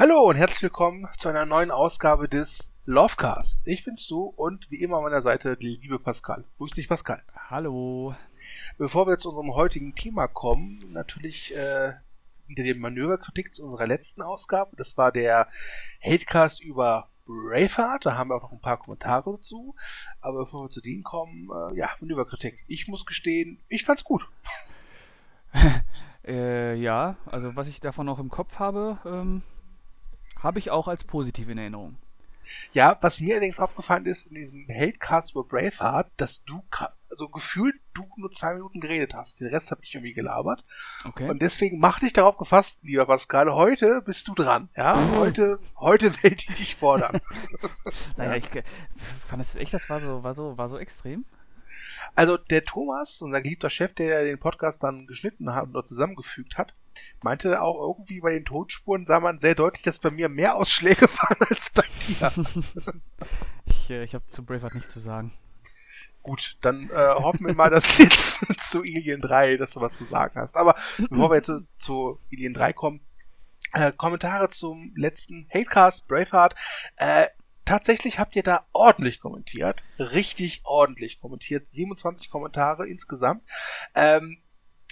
Hallo und herzlich willkommen zu einer neuen Ausgabe des Lovecast. Ich bin's du und wie immer an meiner Seite die liebe Pascal. Grüß dich, Pascal. Hallo. Bevor wir zu unserem heutigen Thema kommen, natürlich äh, wieder die Manöverkritik zu unserer letzten Ausgabe. Das war der Hatecast über Braveheart. Da haben wir auch noch ein paar Kommentare dazu. Aber bevor wir zu denen kommen, äh, ja, Manöverkritik. Ich muss gestehen, ich fand's gut. äh, ja, also was ich davon noch im Kopf habe, ähm, habe ich auch als positiv in Erinnerung. Ja, was mir allerdings aufgefallen ist in diesem Hatecast über Braveheart, dass du also gefühlt du nur zwei Minuten geredet hast. Den Rest habe ich irgendwie gelabert. Okay. Und deswegen mach dich darauf gefasst, lieber Pascal, heute bist du dran. Ja, heute, heute werde ich dich fordern. naja, ich fand das echt, das war so, war so, war so extrem. Also der Thomas, unser geliebter Chef, der den Podcast dann geschnitten hat und dort zusammengefügt hat, meinte auch irgendwie bei den Tonspuren sah man sehr deutlich, dass bei mir mehr Ausschläge waren als bei dir. ich äh, ich habe zu Braveheart nichts zu sagen. Gut, dann äh, hoffen wir mal, dass jetzt zu Alien 3, dass du was zu sagen hast. Aber bevor wir jetzt zu, zu Alien 3 kommen, äh, Kommentare zum letzten Hatecast, Braveheart. Äh, tatsächlich habt ihr da ordentlich kommentiert. Richtig ordentlich kommentiert. 27 Kommentare insgesamt. Ähm,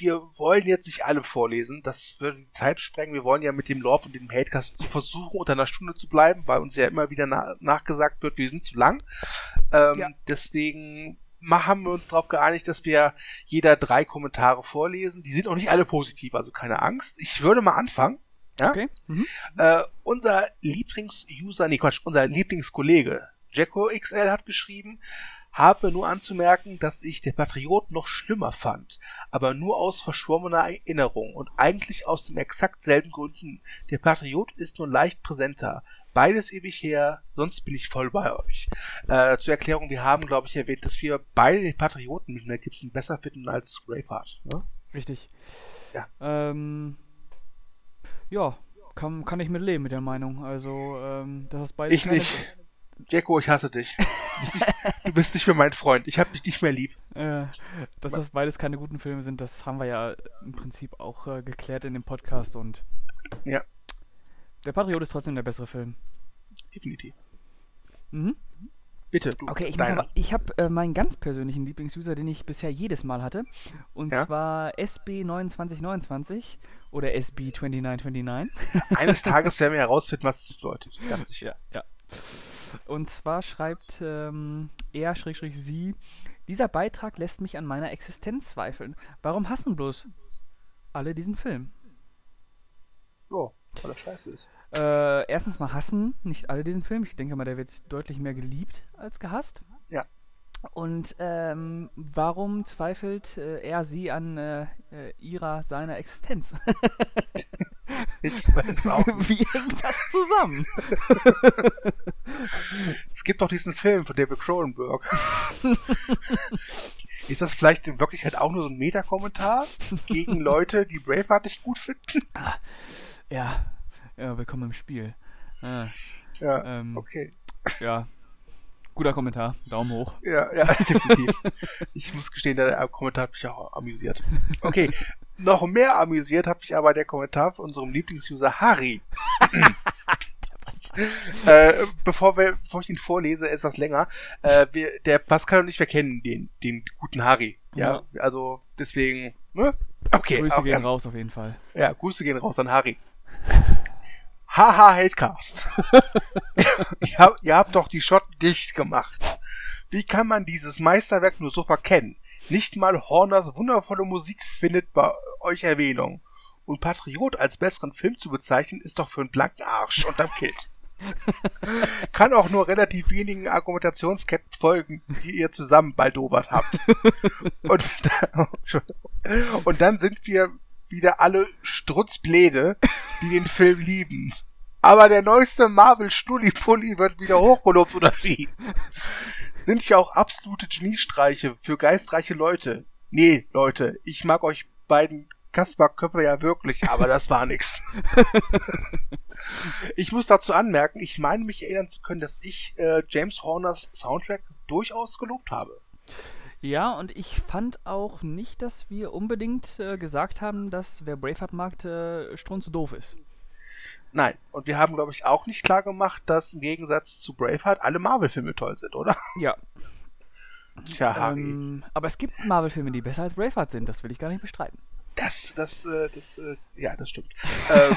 wir wollen jetzt nicht alle vorlesen, das würde die Zeit sprengen. Wir wollen ja mit dem Love und dem Hatecast versuchen, unter einer Stunde zu bleiben, weil uns ja immer wieder na nachgesagt wird, wir sind zu lang. Ähm, ja. Deswegen haben wir uns darauf geeinigt, dass wir jeder drei Kommentare vorlesen. Die sind auch nicht alle positiv, also keine Angst. Ich würde mal anfangen. Ja? Okay. Mhm. Äh, unser Lieblings-User, nee Quatsch, unser Lieblingskollege Jacko XL hat geschrieben, habe nur anzumerken, dass ich der Patriot noch schlimmer fand, aber nur aus verschwommener Erinnerung und eigentlich aus dem exakt selben Gründen. Der Patriot ist nur leicht präsenter. Beides ewig her, sonst bin ich voll bei euch. Äh, zur Erklärung, wir haben, glaube ich, erwähnt, dass wir beide den Patrioten mit Mel Gibson besser finden als Braveheart. Ne? Richtig. Ja. Ähm, ja, kann, kann ich mit leben mit der Meinung. Also, ähm, das ist beides. Ich nicht. Jacko, ich hasse dich. Du bist nicht mehr mein Freund. Ich hab dich nicht mehr lieb. Äh, dass das beides keine guten Filme sind, das haben wir ja im Prinzip auch äh, geklärt in dem Podcast und. Ja. Der Patriot ist trotzdem der bessere Film. Definitiv. Mhm. Bitte, du. Okay, ich, ich habe äh, meinen ganz persönlichen Lieblingsuser, den ich bisher jedes Mal hatte. Und ja? zwar SB2929 oder SB2929. Eines Tages werden wir herausfinden, was das bedeutet. Ganz sicher. Ja, ja. Und zwar schreibt ähm, er-sie, dieser Beitrag lässt mich an meiner Existenz zweifeln. Warum hassen bloß alle diesen Film? Ja, weil er scheiße ist. Äh, erstens mal hassen nicht alle diesen Film. Ich denke mal, der wird deutlich mehr geliebt als gehasst. Ja. Und ähm, warum zweifelt äh, er sie an äh, äh ihrer, seiner Existenz? ich weiß auch. Nicht. Wie hängt das zusammen? es gibt doch diesen Film von David Cronenberg. Ist das vielleicht in Wirklichkeit auch nur so ein Meta-Kommentar gegen Leute, die Braveheart nicht gut finden? Ah, ja, ja, willkommen im Spiel. Ah, ja, ähm, okay. Ja, Guter Kommentar. Daumen hoch. Ja, ja, definitiv. ich muss gestehen, der Kommentar hat mich auch amüsiert. Okay, noch mehr amüsiert hat mich aber der Kommentar von unserem Lieblingsuser Harry. äh, bevor, wir, bevor ich ihn vorlese, etwas länger. Äh, wir, der Pascal und ich, wir kennen den, den guten Harry. Ja, ja. also deswegen. Ne? Okay. Grüße gehen raus auf jeden Fall. Ja, Grüße gehen raus an Harry. Haha, Hatecast. ihr, habt, ihr habt doch die Schotten dicht gemacht. Wie kann man dieses Meisterwerk nur so verkennen? Nicht mal Horners wundervolle Musik findet bei euch Erwähnung. Und Patriot als besseren Film zu bezeichnen, ist doch für einen blanken Arsch unterm Kilt. Kann auch nur relativ wenigen Argumentationsketten folgen, die ihr zusammen baldobert habt. Und, und dann sind wir wieder alle Strutzbläde, die den Film lieben. Aber der neueste Marvel Stulli-Pulli wird wieder hochgelobt oder wie? Sind ja auch absolute Geniestreiche für geistreiche Leute. Nee, Leute, ich mag euch beiden Kaspar-Köpfe ja wirklich, aber das war nix. Ich muss dazu anmerken, ich meine mich erinnern zu können, dass ich äh, James Horners Soundtrack durchaus gelobt habe. Ja, und ich fand auch nicht, dass wir unbedingt äh, gesagt haben, dass wer Braveheart mag, äh, strunz doof ist. Nein. Und wir haben, glaube ich, auch nicht klar gemacht, dass im Gegensatz zu Braveheart alle Marvel-Filme toll sind, oder? Ja. Tja, Harry. Ähm, aber es gibt Marvel-Filme, die besser als Braveheart sind, das will ich gar nicht bestreiten. Das, das, äh, das, äh, ja, das stimmt. ähm,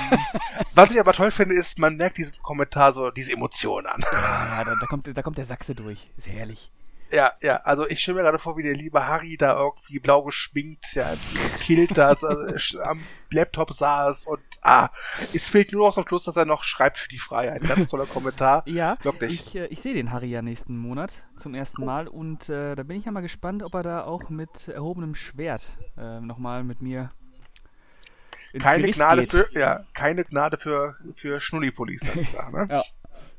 was ich aber toll finde, ist, man merkt diesen Kommentar so, diese Emotionen an. Ja, ja da, da, kommt, da kommt der Sachse durch. Ist herrlich. Ja, ja, also ich stelle mir gerade vor, wie der liebe Harry da irgendwie blau geschminkt, ja, killt das, also, am Laptop saß und ah, es fehlt nur noch zum Schluss, dass er noch schreibt für die Freiheit. Ganz toller Kommentar. Ja, Wirklich. ich, äh, ich sehe den Harry ja nächsten Monat zum ersten Mal und äh, da bin ich ja mal gespannt, ob er da auch mit erhobenem Schwert äh, nochmal mit mir Keine Gericht Gnade geht. für, ja, keine Gnade für, für Schnulli-Police. sag ich da, ne? Ja.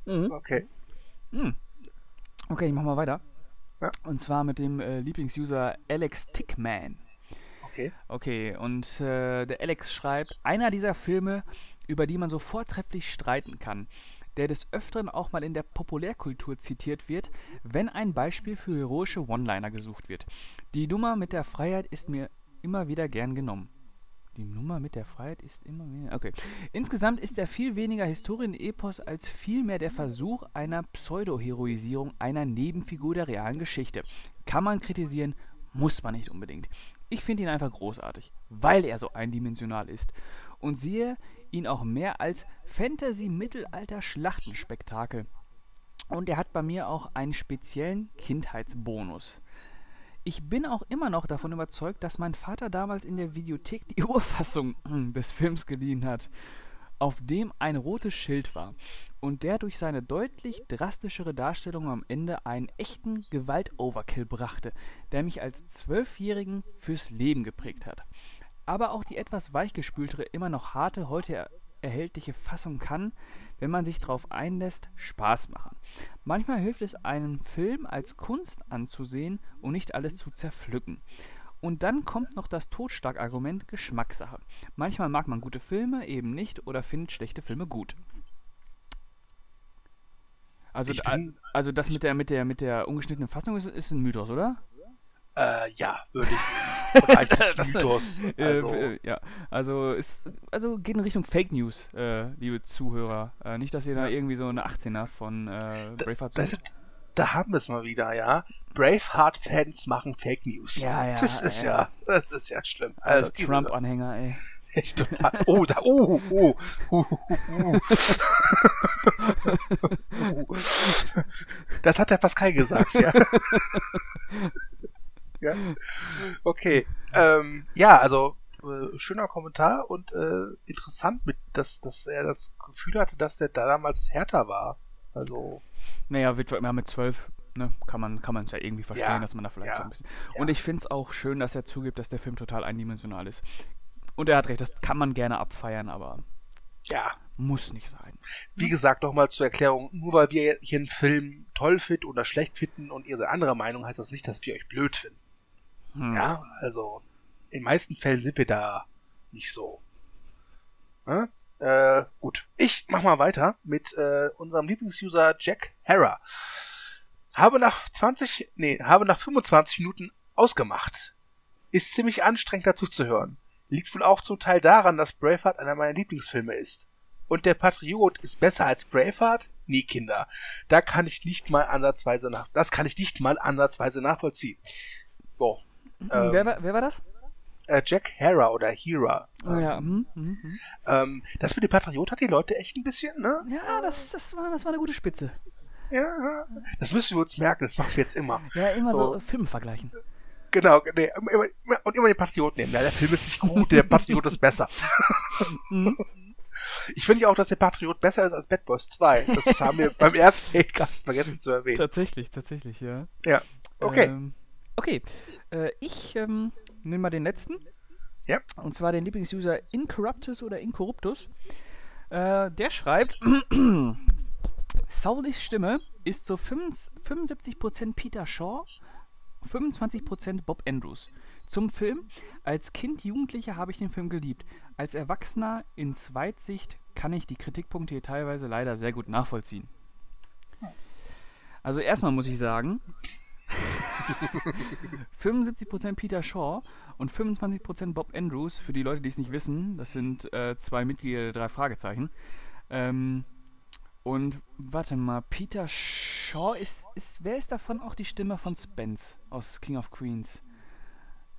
Mhm. Okay. Hm. Okay, ich mach mal weiter. Ja. Und zwar mit dem äh, Lieblingsuser Alex Tickman. Okay. Okay, und äh, der Alex schreibt, einer dieser Filme, über die man so vortrefflich streiten kann, der des Öfteren auch mal in der Populärkultur zitiert wird, wenn ein Beispiel für heroische One-Liner gesucht wird. Die Nummer mit der Freiheit ist mir immer wieder gern genommen. Die Nummer mit der Freiheit ist immer wieder. Okay. Insgesamt ist er viel weniger Historienepos als vielmehr der Versuch einer Pseudo-Heroisierung einer Nebenfigur der realen Geschichte. Kann man kritisieren, muss man nicht unbedingt. Ich finde ihn einfach großartig, weil er so eindimensional ist und sehe ihn auch mehr als Fantasy-Mittelalter-Schlachtenspektakel. Und er hat bei mir auch einen speziellen Kindheitsbonus. Ich bin auch immer noch davon überzeugt, dass mein Vater damals in der Videothek die Urfassung hm, des Films geliehen hat, auf dem ein rotes Schild war und der durch seine deutlich drastischere Darstellung am Ende einen echten Gewalt-Overkill brachte, der mich als Zwölfjährigen fürs Leben geprägt hat. Aber auch die etwas weichgespültere, immer noch harte, heute er erhältliche Fassung kann, wenn man sich darauf einlässt, Spaß machen. Manchmal hilft es einem Film als Kunst anzusehen und nicht alles zu zerpflücken. Und dann kommt noch das Totschlagargument Geschmackssache. Manchmal mag man gute Filme eben nicht oder findet schlechte Filme gut. Also, bin- also das mit der mit der mit der ungeschnittenen Fassung ist, ist ein Mythos, oder? Äh, ja, würde ich. im Bereich des Mythos. Äh, Also, äh, ja, also ist also geht in Richtung Fake News, äh, liebe Zuhörer. Äh, nicht, dass ihr da irgendwie so eine 18er von äh, Braveheart das sucht. da haben wir es mal wieder, ja. Braveheart-Fans machen Fake News. Ja, ja, Das ist ja. das ist ja schlimm. Also Also, Trump-Anhänger, ey. Echt total. Oh, da, oh, oh, oh, oh, oh. Das hat der Pascal gesagt, ja. ja. Okay. Ähm, ja, also äh, schöner Kommentar und äh, interessant, mit, dass, dass er das Gefühl hatte, dass der da damals härter war. Also, Naja, wird immer mit 12, ne, kann man kann man es ja irgendwie verstehen, Ja, dass man da vielleicht ja, so ein bisschen. ja. Und ich finde es auch schön, dass er zugibt, dass der Film total eindimensional ist. Und er hat recht, das kann man gerne abfeiern, aber ja. muss nicht sein. Wie gesagt, nochmal zur Erklärung, nur weil wir hier einen Film toll finden oder schlecht finden und ihr seid anderer Meinung, heißt das nicht, dass wir euch blöd finden. Hm. Ja, also in meisten Fällen sind wir da nicht so. Ja? Äh, gut, ich mach mal weiter mit äh, unserem Lieblingsuser Jack Hara. Habe nach 20, nee, habe nach 25 Minuten ausgemacht. Ist ziemlich anstrengend dazu zu hören. Liegt wohl auch zum Teil daran, dass Braveheart einer meiner Lieblingsfilme ist. Und der Patriot ist besser als Braveheart? Nee, Kinder. Da kann ich nicht mal ansatzweise nach, das kann ich nicht mal ansatzweise nachvollziehen. So. Hm, Ähm, wer, war, wer war das? äh, Jack Hera oder Hera. Oh, ja. hm, hm, hm. Ähm, das mit dem Patriot hat die Leute echt ein bisschen, ne? Ja, das, das, war, das war eine gute Spitze. Ja, das müssen wir uns merken, das machen wir jetzt immer. Ja, immer so, So. Filme vergleichen. Genau, nee, immer, immer, und immer den Patriot nehmen. Ja, der Film ist nicht gut, der Patriot ist besser. Mhm. Ich finde ja auch, dass der Patriot besser ist als Bad Boys 2. Das haben wir beim ersten Hatecast vergessen zu erwähnen. Tatsächlich, tatsächlich, ja. Ja, okay. Ähm, okay, äh, ich ähm, nehme mal den letzten. Ja. Und zwar den Lieblingsuser Incorruptus oder Incorruptus. Äh, der schreibt, Saulis Stimme ist zu 75 75% Peter Shaw, 25% Bob Andrews. Zum Film. Als Kind, Jugendlicher habe ich den Film geliebt. Als Erwachsener in Zweitsicht kann ich die Kritikpunkte hier teilweise leider sehr gut nachvollziehen. Also erstmal muss ich sagen, 75% Peter Shaw und 25% Bob Andrews, für die Leute, die es nicht wissen, das sind äh, zwei Mitglieder der drei Fragezeichen. Ähm, und warte mal, Peter Shaw ist, ist. Wer ist davon auch die Stimme von Spence aus King of Queens?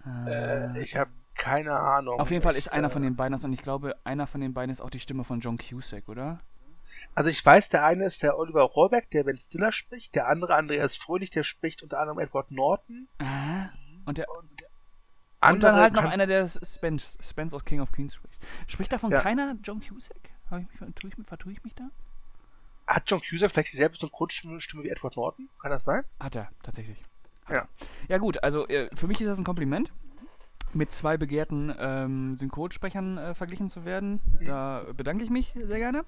Äh, ich habe keine Ahnung. Auf jeden Fall ist einer äh, von den beiden das und ich glaube, einer von den beiden ist auch die Stimme von John Cusack, oder? Also ich weiß, der eine ist der Oliver Rohrbeck, der Ben Stiller spricht, der andere Andreas Fröhlich, der spricht unter anderem Edward Norton. Ah, und der. Und, Und dann halt noch einer, der Spence, Spence aus King of Queens spricht. Spricht davon Ja. keiner John Cusack? Hab ich mich, tue ich, vertue ich mich da? Hat John Cusack vielleicht dieselbe Synchronstimme Stimme wie Edward Norton? Kann das sein? Hat er, tatsächlich. Hat Ja. er. Ja gut, also äh, für mich ist das ein Kompliment, mit zwei begehrten ähm, Synchronsprechern äh, verglichen zu werden. Da bedanke ich mich sehr gerne.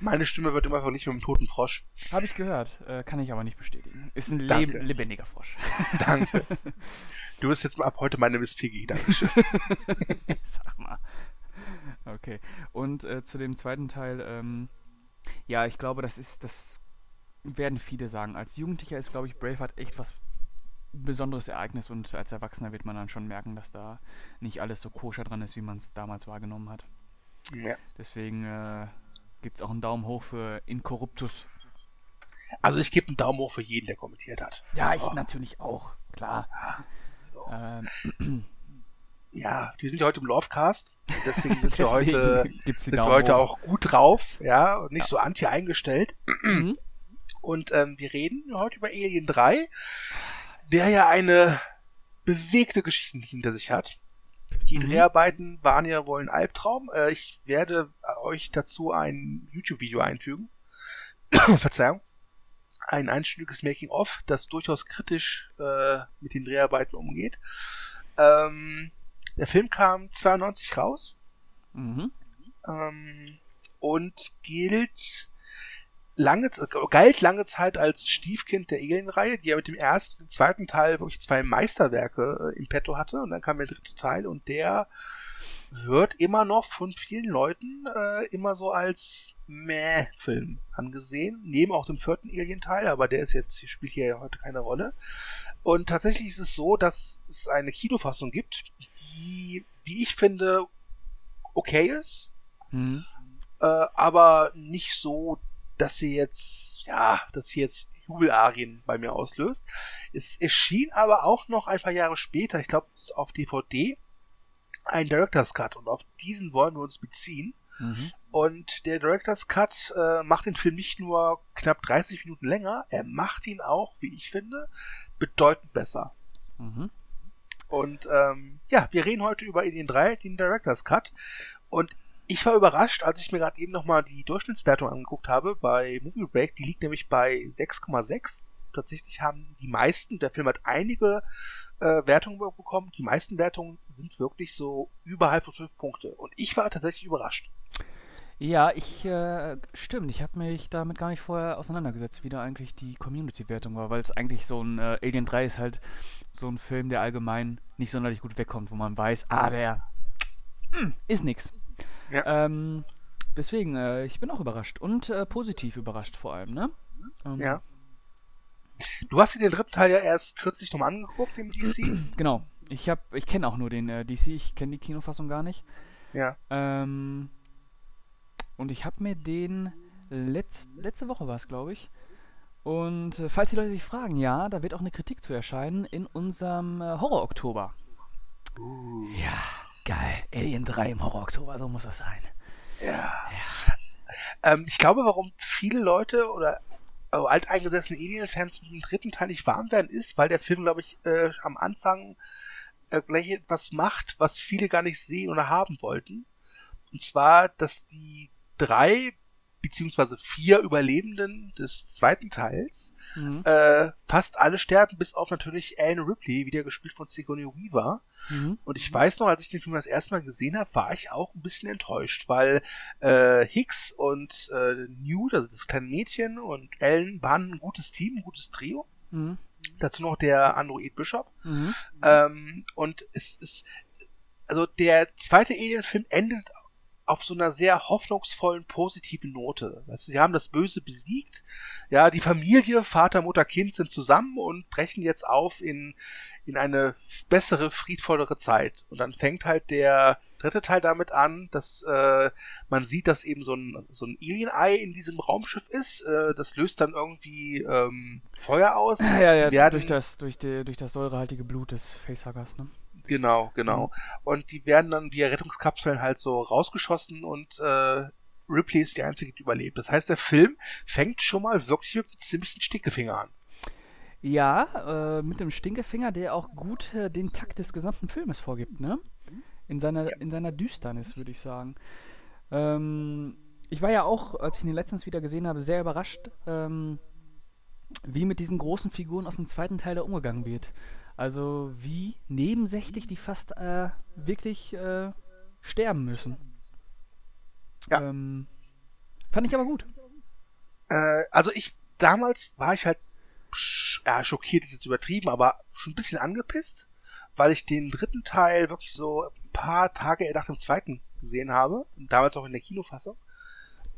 Meine Stimme wird immer verglichen mit dem toten Frosch. Habe ich gehört, äh, kann ich aber nicht bestätigen. Ist ein leb lebendiger Frosch. Danke. du bist jetzt mal ab heute meine Miss Piggy. Dankeschön. Sag mal. Okay. Und äh, zu dem zweiten Teil, ähm, ja, ich glaube, das ist, das werden viele sagen. Als Jugendlicher ist, glaube ich, Braveheart echt was besonderes Ereignis und als Erwachsener wird man dann schon merken, dass da nicht alles so koscher dran ist, wie man es damals wahrgenommen hat. ja. Deswegen äh, gibt es auch einen Daumen hoch für Incorruptus. Also ich gebe einen Daumen hoch für jeden, der kommentiert hat. Ja, ich Oh. natürlich auch, klar. Ähm, Ja, wir sind ja heute im Lovecast. Deswegen sind wir Deswegen heute, gibt's die sind wir heute hoch. auch gut drauf, ja, und nicht so anti eingestellt. mhm. Und ähm, wir reden heute über Alien 3, der ja eine bewegte Geschichte hinter sich hat. Die Mhm. Dreharbeiten waren ja wohl ein Albtraum. Äh, ich werde euch dazu ein YouTube-Video einfügen. Verzeihung. Ein einstündiges Making-of, das durchaus kritisch äh, mit den Dreharbeiten umgeht. Ähm, der Film kam 92 raus Mhm. ähm, und gilt lange, galt lange Zeit als Stiefkind der Alien-Reihe, die ja mit dem ersten und zweiten Teil wirklich zwei Meisterwerke äh, im Petto hatte und dann kam der dritte Teil und der wird immer noch von vielen Leuten äh, immer so als Meh-Film angesehen, neben auch dem vierten Alien-Teil, aber der ist jetzt, spielt hier ja heute keine Rolle. Und tatsächlich ist es so, dass es eine Kinofassung gibt, die, wie ich finde, okay ist, Mhm. äh, aber nicht so, dass sie jetzt, ja, dass sie jetzt Jubelarien bei mir auslöst. Es erschien aber auch noch ein paar Jahre später, ich glaube auf DVD, ein Director's Cut und auf diesen wollen wir uns beziehen. Mhm. Und der Director's Cut äh, macht den Film nicht nur knapp 30 Minuten länger, er macht ihn auch, wie ich finde, bedeutend besser. Mhm. Und ähm, ja, wir reden heute über Alien 3, den Director's Cut. Und ich war überrascht, als ich mir gerade eben nochmal die Durchschnittswertung angeguckt habe bei Movie Break. Die liegt nämlich bei 6,6. Tatsächlich haben die meisten, der Film hat einige äh, Wertungen bekommen. Die meisten Wertungen sind wirklich so überhalb von 5 Punkte. Und ich war tatsächlich überrascht. Ja, ich, äh, stimmt, ich habe mich damit gar nicht vorher auseinandergesetzt, wie da eigentlich die Community-Wertung war, weil es eigentlich so ein, äh, Alien 3 ist halt so ein Film, der allgemein nicht sonderlich gut wegkommt, wo man weiß, ah, der hm, ist nix. Ja. Ähm, deswegen, äh, ich bin auch überrascht und äh, positiv überrascht vor allem, ne? Ähm, Ja. Du hast dir den dritten Teil ja erst kürzlich nochmal angeguckt im DC. Genau. Ich hab, ich kenne auch nur den äh, DC, ich kenne die Kinofassung gar nicht. ja. Ähm, und ich habe mir den letz, letzte Woche war es, glaube ich. Und äh, falls die Leute sich fragen, ja, da wird auch eine Kritik zu erscheinen in unserem äh, Horror-Oktober. Uh, Ja, geil. Alien 3 im Horror-Oktober, so muss das sein. ja. Ähm, ich glaube, warum viele Leute oder äh, alteingesessene Alien-Fans mit dem dritten Teil nicht warm werden, ist, weil der Film, glaube ich, äh, am Anfang äh, gleich etwas macht, was viele gar nicht sehen oder haben wollten. Und zwar, dass die drei beziehungsweise vier Überlebenden des zweiten Teils Mhm. äh, fast alle sterben, bis auf natürlich Alan Ripley, wieder gespielt von Sigourney Weaver. Mhm. Und ich weiß noch, als ich den Film das erste Mal gesehen habe, war ich auch ein bisschen enttäuscht, weil äh, Hicks und äh, Newt, also das kleine Mädchen, und Ellen waren ein gutes Team, ein gutes Trio. Mhm. Dazu noch der Android Bishop. Mhm. Ähm, und es ist, also der zweite Alien-Film endet auf so einer sehr hoffnungsvollen, positiven Note. Sie haben das Böse besiegt. Ja, die Familie, Vater, Mutter, Kind sind zusammen und brechen jetzt auf in, in eine bessere, friedvollere Zeit. Und dann fängt halt der dritte Teil damit an, dass äh, man sieht, dass eben so ein, so ein Alien-Ei in diesem Raumschiff ist. Äh, das löst dann irgendwie ähm, Feuer aus. Ja, ja, ja durch, das, durch, die, durch das säurehaltige Blut des Facehuggers, ne? Genau, genau. Mhm. Und die werden dann via Rettungskapseln halt so rausgeschossen und äh, Ripley ist die einzige, die überlebt. Das heißt, der Film fängt schon mal wirklich mit einem ziemlichen Stinkefinger an. Ja, äh, mit einem Stinkefinger, der auch gut äh, den Takt des gesamten Filmes vorgibt, ne? In seiner, ja. in seiner Düsternis, würde ich sagen. Ähm, ich war ja auch, als ich ihn letztens wieder gesehen habe, sehr überrascht, ähm, wie mit diesen großen Figuren aus dem zweiten Teil da umgegangen wird. Also wie nebensächlich die fast äh, wirklich äh, sterben müssen. Ja. Ähm, fand ich aber gut. Äh, also ich, damals war ich halt, ja, schockiert ist jetzt übertrieben, aber schon ein bisschen angepisst, weil ich den dritten Teil wirklich so ein paar Tage nach dem zweiten gesehen habe. Damals auch in der Kinofassung.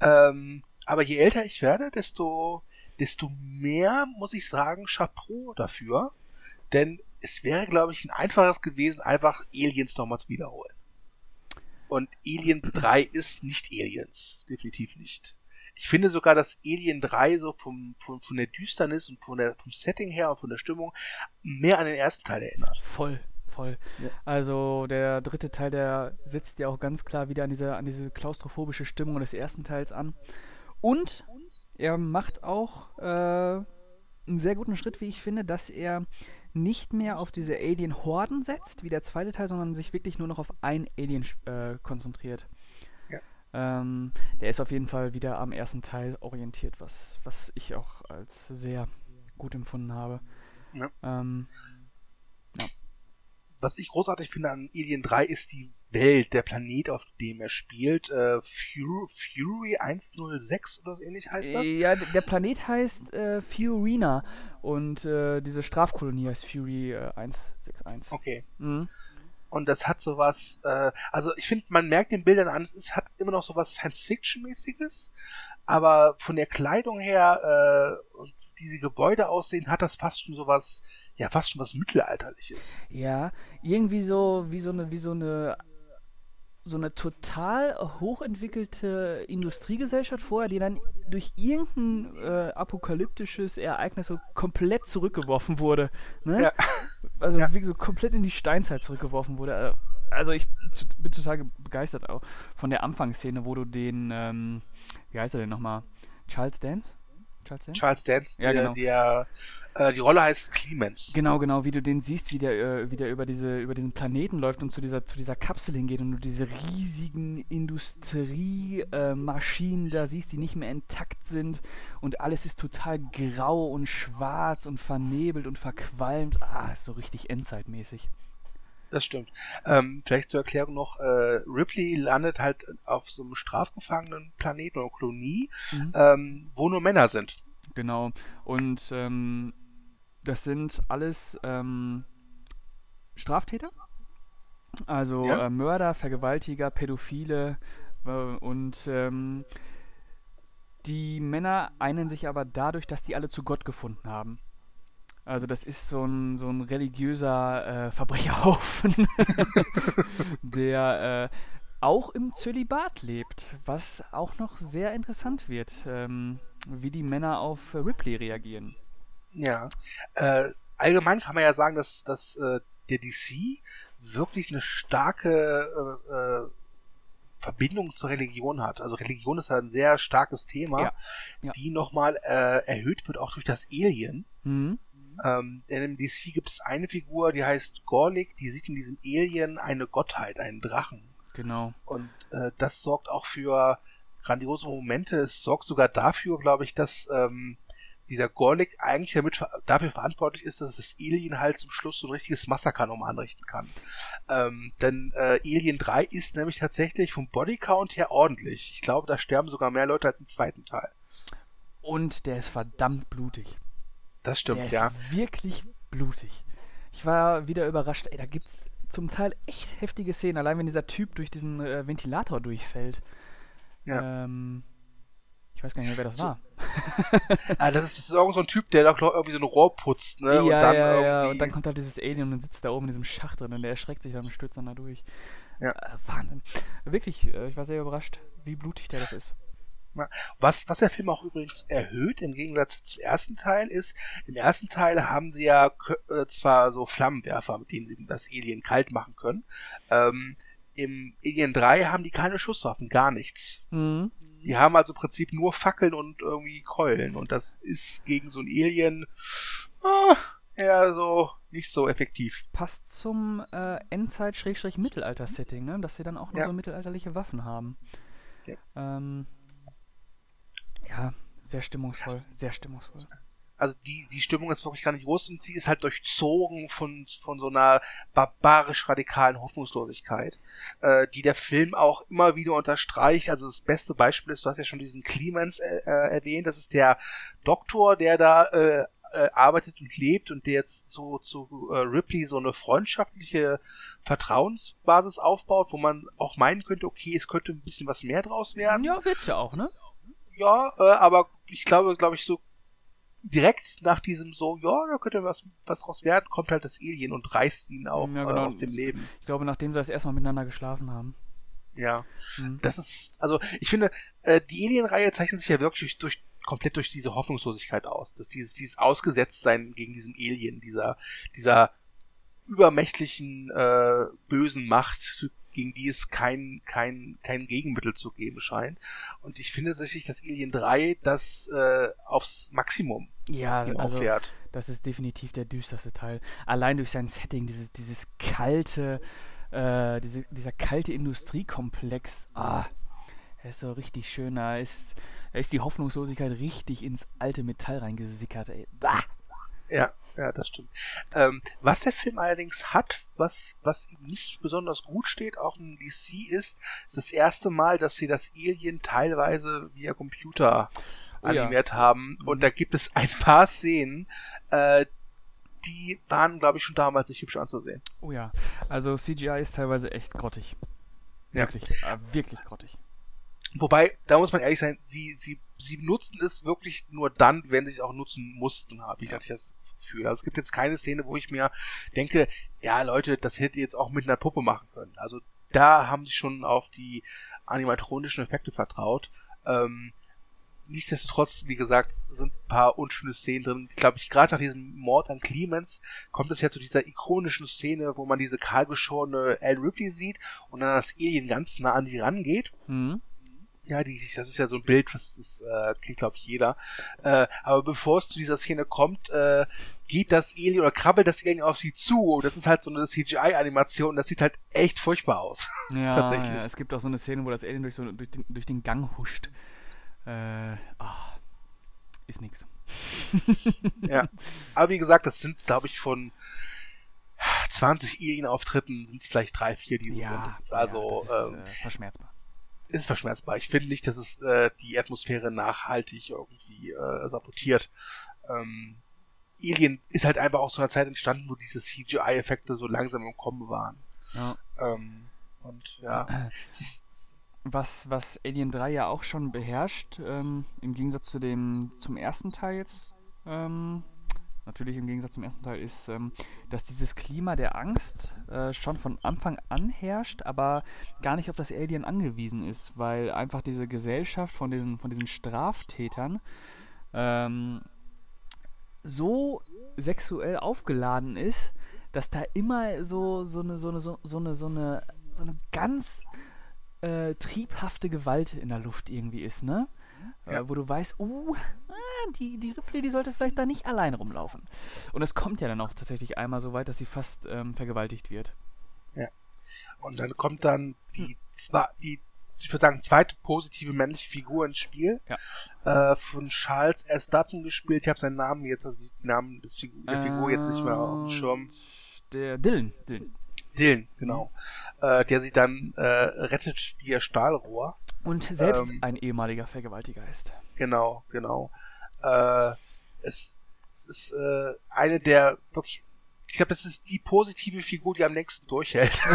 Ähm, aber je älter ich werde, desto, desto mehr muss ich sagen, Chapeau dafür. Denn es wäre, glaube ich, ein einfaches gewesen, einfach Aliens nochmal zu wiederholen. Und Alien 3 ist nicht Aliens. Definitiv nicht. Ich finde sogar, dass Alien 3 so vom, vom, von der Düsternis und von der, vom Setting her und von der Stimmung mehr an den ersten Teil erinnert. Voll, voll. Ja. Also der dritte Teil, der setzt ja auch ganz klar wieder an diese, an diese klaustrophobische Stimmung des ersten Teils an. Und er macht auch äh, einen sehr guten Schritt, wie ich finde, dass er nicht mehr auf diese Alien-Horden setzt, wie der zweite Teil, sondern sich wirklich nur noch auf ein Alien äh, konzentriert. Ja. Ähm, der ist auf jeden Fall wieder am ersten Teil orientiert, was, was ich auch als sehr gut empfunden habe. Ja. Ähm, ja. Was ich großartig finde an Alien 3 ist die Welt, der Planet, auf dem er spielt. Äh, Fury, Fury 106 oder ähnlich heißt das? Ja, der Planet heißt äh, Furina und äh, diese Strafkolonie heißt Fury äh, 161. Okay. Mhm. Und das hat sowas, äh, also ich finde, man merkt den Bildern an, es hat immer noch sowas Science-Fiction-mäßiges, aber von der Kleidung her äh, und wie diese Gebäude aussehen, hat das fast schon sowas, ja, fast schon was Mittelalterliches. Ja, irgendwie so, wie so eine, wie so eine so eine total hochentwickelte Industriegesellschaft vorher, die dann durch irgendein äh, apokalyptisches Ereignis so komplett zurückgeworfen wurde. Ne? Ja. Also ja. wie so komplett in die Steinzeit zurückgeworfen wurde. Also ich bin total begeistert auch von der Anfangsszene, wo du den, ähm, wie heißt er denn nochmal? Charles Dance? Charles Dance? Charles Dance, ja, genau. der, äh, die Rolle heißt Clemens. Genau, genau, wie du den siehst, wie der, äh, wie der über, diese, über diesen Planeten läuft und zu dieser, zu dieser Kapsel hingeht und du diese riesigen Industriemaschinen äh, da siehst, die nicht mehr intakt sind und alles ist total grau und schwarz und vernebelt und verqualmt. Ah, ist so richtig endzeitmäßig. Das stimmt. Ähm, vielleicht zur Erklärung noch, äh, Ripley landet halt auf so einem strafgefangenen Planeten oder Kolonie, mhm. ähm, wo nur Männer sind. Genau. Und ähm, das sind alles ähm, Straftäter. Also ja. äh, Mörder, Vergewaltiger, Pädophile äh, und ähm, die Männer einen sich aber dadurch, dass die alle zu Gott gefunden haben. Also das ist so ein, so ein religiöser äh, Verbrecherhaufen, der äh, auch im Zölibat lebt, was auch noch sehr interessant wird, ähm, wie die Männer auf Ripley reagieren. Ja, äh, allgemein kann man ja sagen, dass, dass äh, der DC wirklich eine starke äh, äh, Verbindung zur Religion hat. Also Religion ist ein sehr starkes Thema, ja. Ja. die nochmal äh, erhöht wird auch durch das Alien. Mhm. Ähm, denn im DC gibt es eine Figur, die heißt Gorlik, die sieht in diesem Alien eine Gottheit, einen Drachen. Genau. Und äh, das sorgt auch für grandiose Momente. Es sorgt sogar dafür, glaube ich, dass ähm, dieser Gorlik eigentlich damit dafür verantwortlich ist, dass das Alien halt zum Schluss so ein richtiges Massaker nochmal anrichten kann. Ähm, denn äh, Alien 3 ist nämlich tatsächlich vom Bodycount her ordentlich. Ich glaube, da sterben sogar mehr Leute als im zweiten Teil. Und der ist verdammt blutig. Das stimmt, der ja. Ist wirklich blutig. Ich war wieder überrascht, ey, da gibt's zum Teil echt heftige Szenen, allein wenn dieser Typ durch diesen äh, Ventilator durchfällt. Ja. Ähm, ich weiß gar nicht mehr, wer das So- war. ah, das ist, das ist irgend so ein Typ, der da glaub, irgendwie so ein Rohr putzt, ne? ja, und dann ja, ja. Und dann kommt halt dieses Alien und sitzt da oben in diesem Schacht drin und der erschreckt sich dann und stürzt dann da durch. Ja. Äh, Wahnsinn. Wirklich, äh, ich war sehr überrascht, wie blutig der das ist. Was, was der Film auch übrigens erhöht, im Gegensatz zum ersten Teil, ist, im ersten Teil haben sie ja äh, zwar so Flammenwerfer, mit denen sie das Alien kalt machen können. Ähm, Im Alien 3 haben die keine Schusswaffen, gar nichts. Mhm. Die haben also im Prinzip nur Fackeln und irgendwie Keulen. Und das ist gegen so ein Alien ah, eher so nicht so effektiv. Passt zum äh, Endzeit-Mittelalter-Setting, ne? Dass sie dann auch noch Ja. so mittelalterliche Waffen haben. Ja. Ähm, ja, sehr stimmungsvoll, sehr stimmungsvoll. Also die, die Stimmung ist wirklich grandios und sie ist halt durchzogen von, von so einer barbarisch-radikalen Hoffnungslosigkeit, äh, die der Film auch immer wieder unterstreicht. Also das beste Beispiel ist, du hast ja schon diesen Clemens äh, äh, erwähnt, das ist der Doktor, der da äh, äh, arbeitet und lebt und der jetzt so zu äh, Ripley so eine freundschaftliche Vertrauensbasis aufbaut, wo man auch meinen könnte, okay, es könnte ein bisschen was mehr draus werden. Ja, wird's ja auch, ne? Ja, äh, aber ich glaube, glaube ich, so direkt nach diesem so, ja, da könnte was, was draus werden, kommt halt das Alien und reißt ihn auch Ja, genau. äh, aus dem Leben. Ich glaube, nachdem sie das erstmal miteinander geschlafen haben. Ja. Mhm. Das ist, also ich finde, äh, die Alien-Reihe zeichnet sich ja wirklich durch, durch komplett durch diese Hoffnungslosigkeit aus, dass dieses, dieses Ausgesetztsein gegen diesem Alien, dieser, dieser übermächtlichen äh, bösen Macht, gegen die es kein, kein, kein Gegenmittel zu geben scheint. Und ich finde tatsächlich, dass Alien 3 das äh, aufs Maximum Ja, also das ist definitiv der düsterste Teil. Allein durch sein Setting, dieses, dieses kalte, äh, diese, dieser kalte Industriekomplex. Ah, er ist so richtig schön. Da ist, da ist die Hoffnungslosigkeit richtig ins alte Metall reingesickert. Ey. Bah! Ja, ja, das stimmt. Ähm, was der Film allerdings hat, was, was ihm nicht besonders gut steht, auch in DC, ist, ist das erste Mal, dass sie das Alien teilweise via Computer Oh ja. animiert haben. Mhm. Und da gibt es ein paar Szenen, äh, die waren, glaube ich, schon damals nicht hübsch anzusehen. Oh ja, also CGI ist teilweise echt grottig. Ja. Wirklich, äh, wirklich grottig. Wobei, da muss man ehrlich sein, sie, sie, sie nutzen es wirklich nur dann, wenn sie es auch nutzen mussten, habe ich, hatte ich das Gefühl. Also es gibt jetzt keine Szene, wo ich mir denke, ja Leute, das hätte ihr jetzt auch mit einer Puppe machen können. Also da haben sie schon auf die animatronischen Effekte vertraut. Ähm, nichtsdestotrotz, wie gesagt, sind ein paar unschöne Szenen drin. Ich glaube, ich gerade nach diesem Mord an Clemens kommt es ja zu dieser ikonischen Szene, wo man diese kahlgeschorene Al Ripley sieht und dann das Alien ganz nah an die rangeht. Mhm. Ja, die, das ist ja so ein Bild, was das äh, kennt, glaube ich, jeder. Äh, aber bevor es zu dieser Szene kommt, äh, geht das Alien oder krabbelt das Alien auf sie zu. Und das ist halt so eine CGI-Animation. Das sieht halt echt furchtbar aus. Ja, Tatsächlich. ja, es gibt auch so eine Szene, wo das Alien durch, so, durch, den, durch den Gang huscht. Äh, ah, ist nix. ja. Aber wie gesagt, das sind, glaube ich, von 20 Alien-Auftritten sind es vielleicht drei, vier, die so sind. Das ist also ja, das ähm, ist, äh, verschmerzbar. Ist verschmerzbar. Ich finde nicht, dass es äh, die Atmosphäre nachhaltig irgendwie äh, sabotiert. Ähm, Alien ist halt einfach aus so einer Zeit entstanden, wo diese CGI-Effekte so langsam im Kommen waren. Ja. Ähm, und ja, Was, was Alien 3 ja auch schon beherrscht, ähm, im Gegensatz zu dem, zum ersten Teil jetzt, ähm, natürlich im Gegensatz zum ersten Teil, ist, ähm, dass dieses Klima der Angst äh, schon von Anfang an herrscht, aber gar nicht auf das Alien angewiesen ist, weil einfach diese Gesellschaft von diesen, von diesen Straftätern ähm, so sexuell aufgeladen ist, dass da immer so, so eine, so eine, so, eine, so eine, so eine ganz äh, triebhafte Gewalt in der Luft irgendwie ist, ne? Ja. Äh, wo du weißt, uh, die, die Ripley, die sollte vielleicht da nicht allein rumlaufen. Und es kommt ja dann auch tatsächlich einmal so weit, dass sie fast ähm, vergewaltigt wird. und dann kommt dann die zwei, die, ich würde sagen, zweite positive männliche Figur ins Spiel. Äh, von Charles S. Dutton gespielt. Ich habe seinen Namen jetzt, also den Namen des Figu der Figur jetzt nicht mehr auf dem Schirm. Und Der Dylan, Dylan. Dylan, genau. Äh, der sie dann äh, rettet via Stahlrohr. Und selbst Ähm. ein ehemaliger Vergewaltiger ist. Genau, genau. Äh, es, es ist äh, eine der wirklich ich glaube, das ist die positive Figur, die am längsten durchhält.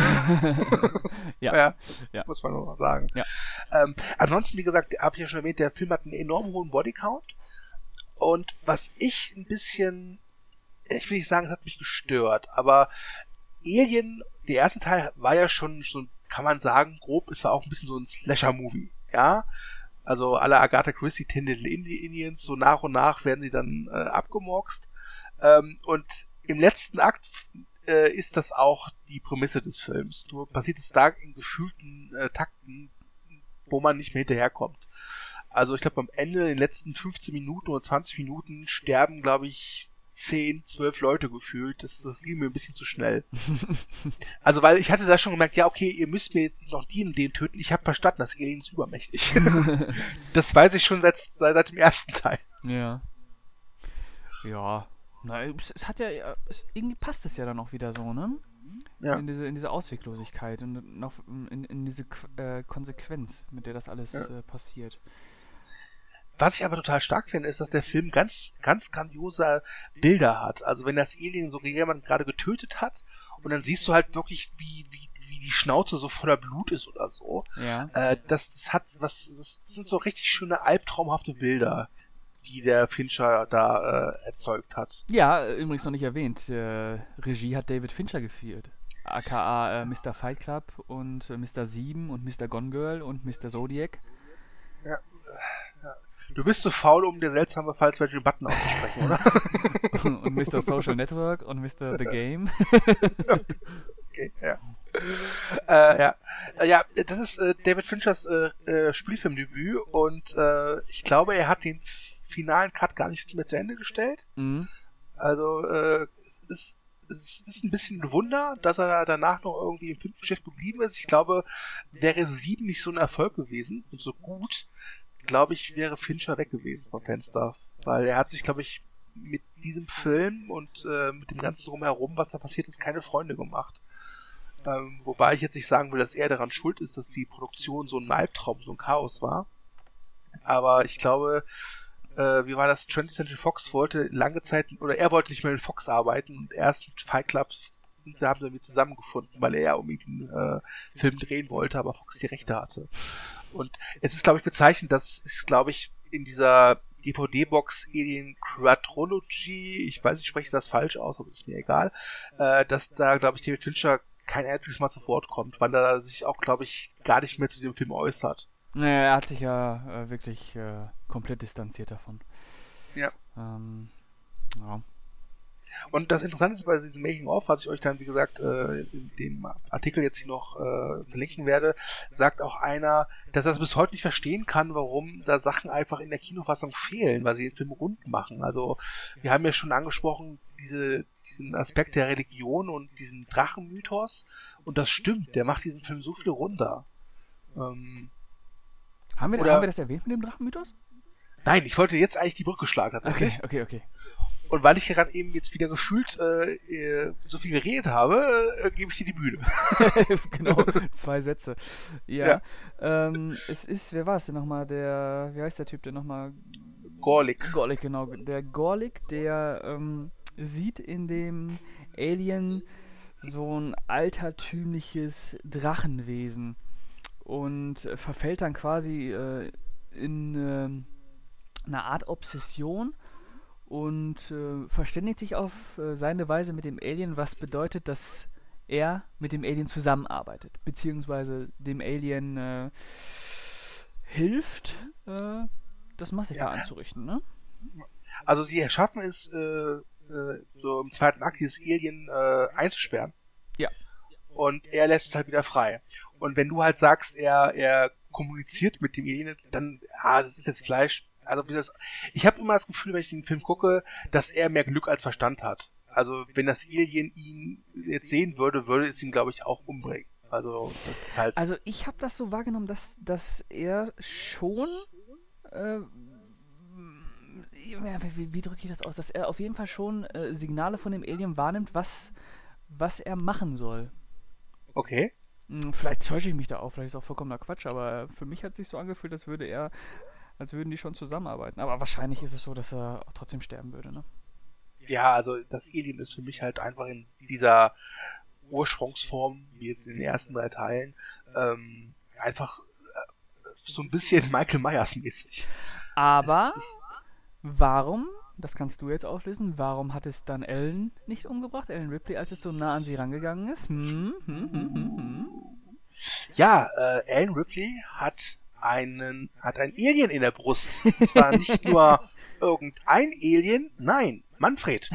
Ja. ja, Ja. muss man nur mal sagen. Ja. Ähm, ansonsten, wie gesagt, habe ich ja schon erwähnt, der Film hat einen enorm hohen Bodycount. Und was ich ein bisschen, ich will nicht sagen, es hat mich gestört, aber Alien, der erste Teil war ja schon, schon kann man sagen, grob ist er auch ein bisschen so ein Slasher-Movie, ja. Also alle Agatha Christie Tindal Indians, so nach und nach werden sie dann äh, abgemorkst. Ähm, und im letzten Akt äh, ist das auch die Prämisse des Films. Du passiert es da in gefühlten äh, Takten, wo man nicht mehr hinterherkommt. Also ich glaube am Ende, in den letzten 15 Minuten oder 20 Minuten sterben, glaube ich, 10, 12 Leute gefühlt. Das, das ging mir ein bisschen zu schnell. also weil ich hatte da schon gemerkt, ja okay, ihr müsst mir jetzt nicht noch den und den töten. Ich habe verstanden, das Alien ist übermächtig. das weiß ich schon seit, seit, seit dem ersten Teil. Ja. Ja. Na, es, es hat ja, ja, es, irgendwie passt es ja dann auch wieder so, ne? Ja. In diese, in diese Ausweglosigkeit und noch in, in diese Qu- äh, Konsequenz, mit der das alles Ja. äh, passiert. Was ich aber total stark finde, ist, dass der Film ganz, ganz grandiose Bilder hat. Also wenn das Alien so jemand gerade getötet hat und dann siehst du halt wirklich, wie, wie, wie die Schnauze so voller Blut ist oder so. Ja. Äh, das, das hat was, das sind so richtig schöne albtraumhafte Bilder, die der Fincher da äh, erzeugt hat. Ja, übrigens noch nicht erwähnt. Äh, Regie hat David Fincher geführt. AKA äh, Mr. Fight Club und äh, Mr. 7 und Mr. Gone Girl und Mr. Zodiac. Du bist zu faul, um dir seltsame falswerte Button auszusprechen, oder? und Mr. Social Network und Mr. The Game. Okay, ja. Äh, ja. Äh, ja, das ist äh, David Finchers äh, äh, Spielfilmdebüt und äh, ich glaube, er hat den finalen Cut gar nicht mehr zu Ende gestellt. mhm. Also es ist es ist ein bisschen ein Wunder, dass er danach noch irgendwie im Filmgeschäft geblieben ist. Ich glaube, wäre sieben nicht so ein Erfolg gewesen und so gut, glaube ich, wäre Fincher weg gewesen vom Fenster. Weil er hat sich, glaube ich, mit diesem Film und äh, mit dem ganzen drumherum, was da passiert ist, keine Freunde gemacht. Ähm, wobei ich jetzt nicht sagen will, dass er daran schuld ist, dass die Produktion so ein Albtraum, so ein Chaos war. Aber ich glaube, äh, wie war das? 20th Century Fox wollte lange Zeit, oder er wollte nicht mehr mit Fox arbeiten und erst mit Fight Club sind sie, haben sie irgendwie zusammengefunden, weil er ja unbedingt einen äh, Film drehen wollte, aber Fox die Rechte hatte. Und es ist, glaube ich, bezeichnend, dass es, glaube ich, in dieser DVD-Box Alien Quadrology, ich weiß, ich spreche das falsch aus, aber ist mir egal, äh, dass da, glaube ich, David Fincher kein einziges Mal zu Wort kommt, weil er sich auch, glaube ich, gar nicht mehr zu diesem Film äußert. Naja, er hat sich ja äh, wirklich äh, komplett distanziert davon. Ja. Ähm, ja. Und das Interessante ist bei diesem Making-of, was ich euch dann, wie gesagt, äh, in dem Artikel jetzt hier noch äh, verlinken werde, sagt auch einer, dass er es bis heute nicht verstehen kann, warum da Sachen einfach in der Kinofassung fehlen, weil sie den Film rund machen. Also wir haben ja schon angesprochen, diese, diesen Aspekt der Religion und diesen Drachenmythos. Und das stimmt, der macht diesen Film so viel runder. Ähm, Haben, wir, Oder- haben wir das erwähnt mit dem Drachenmythos? nein, ich wollte jetzt eigentlich die Brücke schlagen tatsächlich. Okay, okay, okay. Und weil ich gerade eben jetzt wieder gefühlt äh, äh, so viel geredet habe, äh, gebe ich dir die Bühne. genau, zwei Sätze. Ja. Ja. Ähm, es ist, wer war es denn nochmal? Der, wie heißt der Typ denn nochmal? Gorlik. Gorlik, genau. Der Gorlik, der ähm, sieht in dem Alien so ein altertümliches Drachenwesen und verfällt dann quasi äh, in ähm, eine Art Obsession und äh, verständigt sich auf äh, seine Weise mit dem Alien, was bedeutet, dass er mit dem Alien zusammenarbeitet, beziehungsweise dem Alien äh, hilft, äh, das Massaker Ja. anzurichten, ne? Also sie erschaffen es, äh, äh, so im zweiten Akt dieses Alien einzusperren. Ja. Und er lässt es halt wieder frei. Und wenn du halt sagst, er, er kommuniziert mit dem Alien, dann, ah, das ist jetzt Fleisch. Also das, ich habe immer das Gefühl, wenn ich den Film gucke, dass er mehr Glück als Verstand hat. Also wenn das Alien ihn jetzt sehen würde, würde es ihn, glaube ich, auch umbringen. Also das ist halt. Also ich habe das so wahrgenommen, dass, dass er schon äh, wie, wie drücke ich das aus? Dass er auf jeden Fall schon äh, Signale von dem Alien wahrnimmt, was, was er machen soll. okay. Hm, Vielleicht täusche ich mich da auch, vielleicht ist auch vollkommener Quatsch, aber für mich hat sich so angefühlt, als würde er, als würden die schon zusammenarbeiten. Aber wahrscheinlich ist es so, dass er auch trotzdem sterben würde, ne? ja, also das Alien ist für mich halt einfach in dieser Ursprungsform, wie jetzt in den ersten drei Teilen, ähm, einfach äh, so ein bisschen Michael Myers mäßig. Aber warum, das kannst du jetzt auflösen, warum hat es dann Ellen nicht umgebracht, Ellen Ripley, als es so nah an sie rangegangen ist? Hm, hm, hm, hm, hm. Ja, äh, Ellen Ripley hat einen, hat ein Alien in der Brust. Und zwar nicht nur irgendein Alien, nein, Manfred.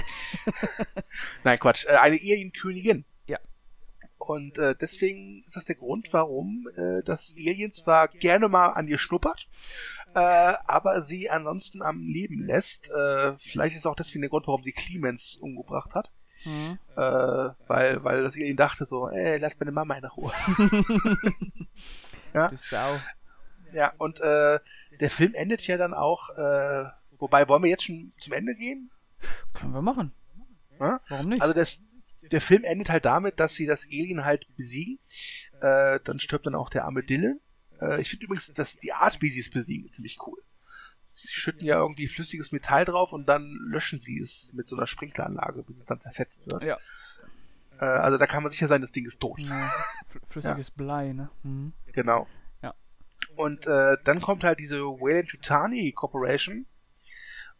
nein, Quatsch, äh, eine Alienkönigin. Ja. Und äh, deswegen ist das der Grund, warum äh, das Alien zwar gerne mal an ihr schnuppert, äh, aber sie ansonsten am Leben lässt. Äh, vielleicht ist auch deswegen der Grund, warum sie Clemens umgebracht hat. Mhm. Äh, weil, weil das Alien dachte so, ey, lass meine Mama in Ruhe. ja? Du Sau. Ja, und äh, der Film endet ja dann auch, äh, wobei, wollen wir jetzt schon zum Ende gehen? Können wir machen. Ja? Warum nicht? Also das, der Film endet halt damit, dass sie das Alien halt besiegen. Äh, dann stirbt dann auch der arme Dylan. Äh, ich finde übrigens, dass die Art, wie sie es besiegen, ziemlich cool. Sie schütten ja irgendwie flüssiges Metall drauf und dann löschen sie es mit so einer Sprinkleranlage, bis es dann zerfetzt wird. ja. Äh, also da kann man sicher sein, das Ding ist tot. ja. Fl- Flüssiges Blei, ne? Mhm. Genau. Und äh, dann kommt halt diese Wayland Tutani Corporation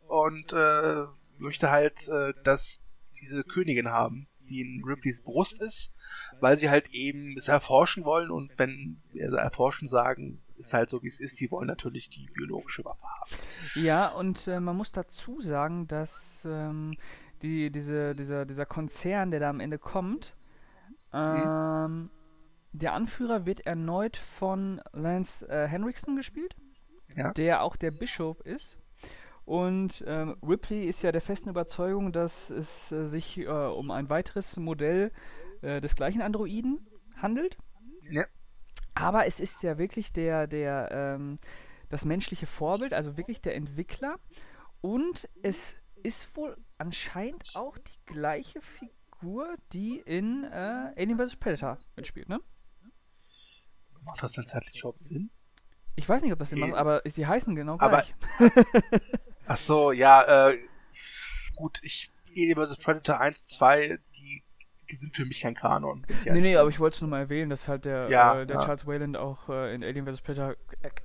und äh, möchte halt, äh, dass diese Königin haben, die in Ripleys Brust ist, weil sie halt eben es erforschen wollen und wenn wir erforschen sagen, ist halt so wie es ist, die wollen natürlich die biologische Waffe haben. Ja, und äh, man muss dazu sagen, dass ähm, die, diese, dieser, dieser Konzern, der da am Ende kommt, ähm, der Anführer wird erneut von Lance äh, Henriksen gespielt, Ja. der auch der Bischof ist. Und ähm, Ripley ist ja der festen Überzeugung, dass es äh, sich äh, um ein weiteres Modell äh, des gleichen Androiden handelt. Ja. Aber es ist ja wirklich der, der, ähm, das menschliche Vorbild, also wirklich der Entwickler. Und es ist wohl anscheinend auch die gleiche Figur, die in äh, Alien vs. Predator mitspielt, ne? Macht das denn zeitlich überhaupt Sinn? Ich weiß nicht, ob das Sinn macht, aber sie heißen genau Aber- gleich. Ach so, ja, äh, gut, ich, Alien vs. Predator 1 und 2, die sind für mich kein Kanon. Nee, nee, aber ich wollte es nur mal erwähnen, dass halt der, Ja, äh, der ja. Charles Wayland auch äh, in Alien vs. Predator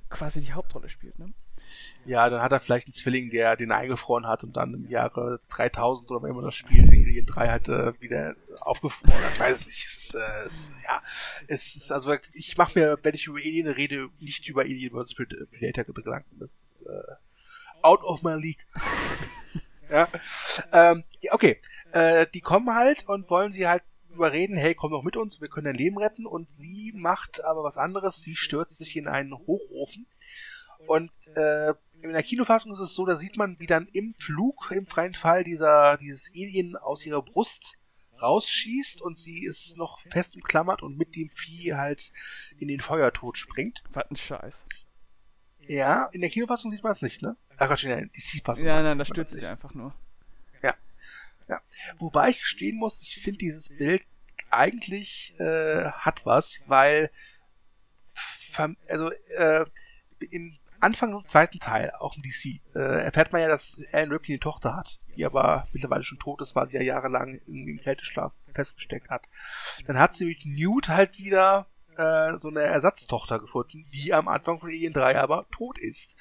quasi die Hauptrolle spielt, ne? Ja, dann hat er vielleicht einen Zwilling, der den eingefroren hat und dann im Jahre 3000 oder wenn man das Spiel 3 halt äh, wieder aufgefroren. Ich weiß es nicht. Es ist, äh, es, ja, es ist also ich mache mir, wenn ich über Alien rede, nicht über Alien vs. Predator Gedanken. Das ist äh, out of my league. ja. Ähm, okay. Äh, die kommen halt und wollen sie halt überreden, hey, komm doch mit uns, wir können dein Leben retten. Und sie macht aber was anderes. Sie stürzt sich in einen Hochofen. Und äh, in der Kinofassung ist es so, da sieht man, wie dann im Flug, im freien Fall, dieser, dieses Alien aus ihrer Brust rausschießt und sie ist noch fest umklammert und mit dem Vieh halt in den Feuertod springt. Was ein Scheiß. Ja, in der Kinofassung sieht man es nicht, ne? Ach Quatsch, in der DC-Fassung. Ja, nein, da stürzt sich einfach nur. Wobei ich gestehen muss, ich finde dieses Bild eigentlich äh, hat was, weil also äh, im Anfang des zweiten Teil, auch im DC, äh, erfährt man ja, dass Alan Ripley eine Tochter hat, die aber mittlerweile schon tot ist, weil sie ja jahrelang im, Kälteschlaf festgesteckt hat. Dann hat sie mit Newt halt wieder äh, so eine Ersatztochter gefunden, die am Anfang von Alien 3 aber tot ist.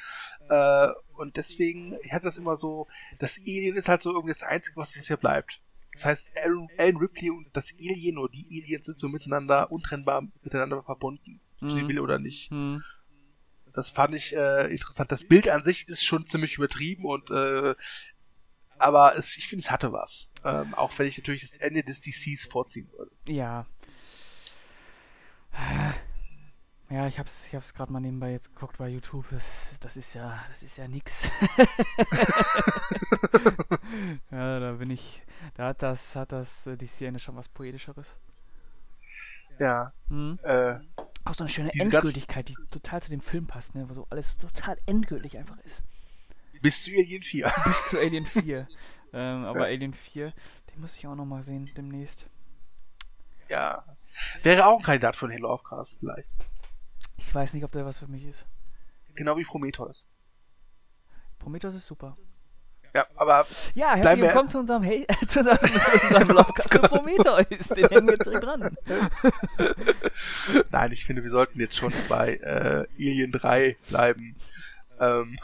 Äh, und deswegen, ich hatte das immer so, das Alien ist halt so irgendwie das Einzige, was, was hier bleibt. Das heißt, Alan, Alan Ripley und das Alien oder die Aliens sind so miteinander untrennbar miteinander verbunden, ob sie Mhm. will oder nicht. Hm. Das fand ich äh, interessant. Das Bild an sich ist schon ziemlich übertrieben und äh, aber es, ich finde, es hatte was. Ähm, auch wenn ich natürlich das Ende des DCs vorziehen würde. Ja. Ja, ich hab's, ich hab's gerade mal nebenbei jetzt geguckt bei YouTube. Das, das ist ja, das ist ja nix. ja, da bin ich, da hat das, hat das äh, die Szene schon was Poetischeres. Ja. Hm? Äh, Auch so eine schöne Endgültigkeit, die total zu dem Film passt, ne? Wo so alles total endgültig einfach ist. bis zu Alien 4. Bis zu Alien 4. ähm, aber Ja. Alien 4, den muss ich auch noch mal sehen demnächst. ja. Wäre auch ein Kandidat für den Halo of Cast vielleicht. Ich weiß nicht, ob der was für mich ist. Genau wie Prometheus. Prometheus ist super. Ja, aber Ja, herzlich willkommen zu unserem, hey, zu unserem, zu unserem Lovecast für Prometheus. Den hängen wir jetzt dran. nein, ich finde, wir sollten jetzt schon bei äh, Alien 3 bleiben. Ähm,